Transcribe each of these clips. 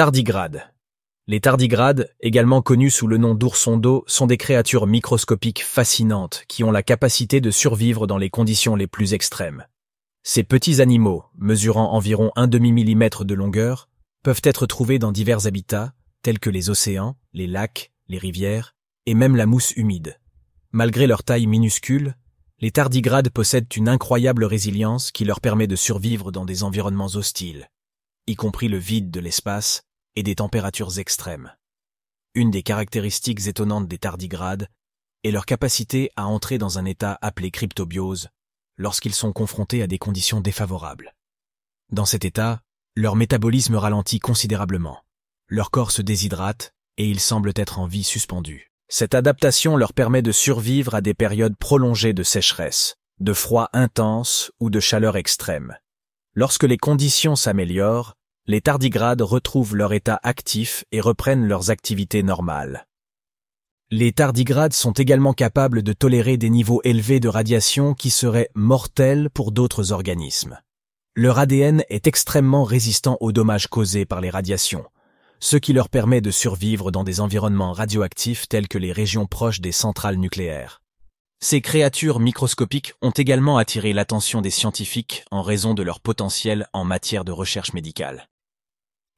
Tardigrades. Les tardigrades, également connus sous le nom d'oursons d'eau, sont des créatures microscopiques fascinantes qui ont la capacité de survivre dans les conditions les plus extrêmes. Ces petits animaux, mesurant environ un demi-millimètre de longueur, peuvent être trouvés dans divers habitats, tels que les océans, les lacs, les rivières, et même la mousse humide. Malgré leur taille minuscule, les tardigrades possèdent une incroyable résilience qui leur permet de survivre dans des environnements hostiles, y compris le vide de l'espace et des températures extrêmes. Une des caractéristiques étonnantes des tardigrades est leur capacité à entrer dans un état appelé cryptobiose lorsqu'ils sont confrontés à des conditions défavorables. Dans cet état, leur métabolisme ralentit considérablement, leur corps se déshydrate et ils semblent être en vie suspendue. Cette adaptation leur permet de survivre à des périodes prolongées de sécheresse, de froid intense ou de chaleur extrême. Lorsque les conditions s'améliorent, les tardigrades retrouvent leur état actif et reprennent leurs activités normales. Les tardigrades sont également capables de tolérer des niveaux élevés de radiation qui seraient mortels pour d'autres organismes. Leur ADN est extrêmement résistant aux dommages causés par les radiations, ce qui leur permet de survivre dans des environnements radioactifs tels que les régions proches des centrales nucléaires. Ces créatures microscopiques ont également attiré l'attention des scientifiques en raison de leur potentiel en matière de recherche médicale.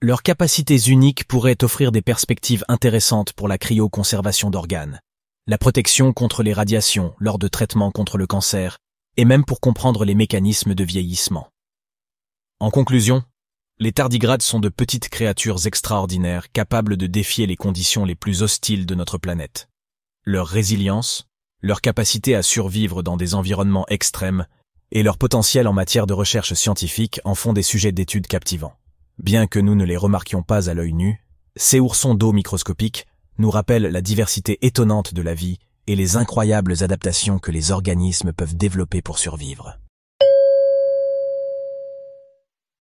Leurs capacités uniques pourraient offrir des perspectives intéressantes pour la cryoconservation d'organes, la protection contre les radiations lors de traitements contre le cancer, et même pour comprendre les mécanismes de vieillissement. En conclusion, les tardigrades sont de petites créatures extraordinaires capables de défier les conditions les plus hostiles de notre planète. Leur résilience, leur capacité à survivre dans des environnements extrêmes et leur potentiel en matière de recherche scientifique en font des sujets d'études captivants. Bien que nous ne les remarquions pas à l'œil nu, ces oursons d'eau microscopiques nous rappellent la diversité étonnante de la vie et les incroyables adaptations que les organismes peuvent développer pour survivre.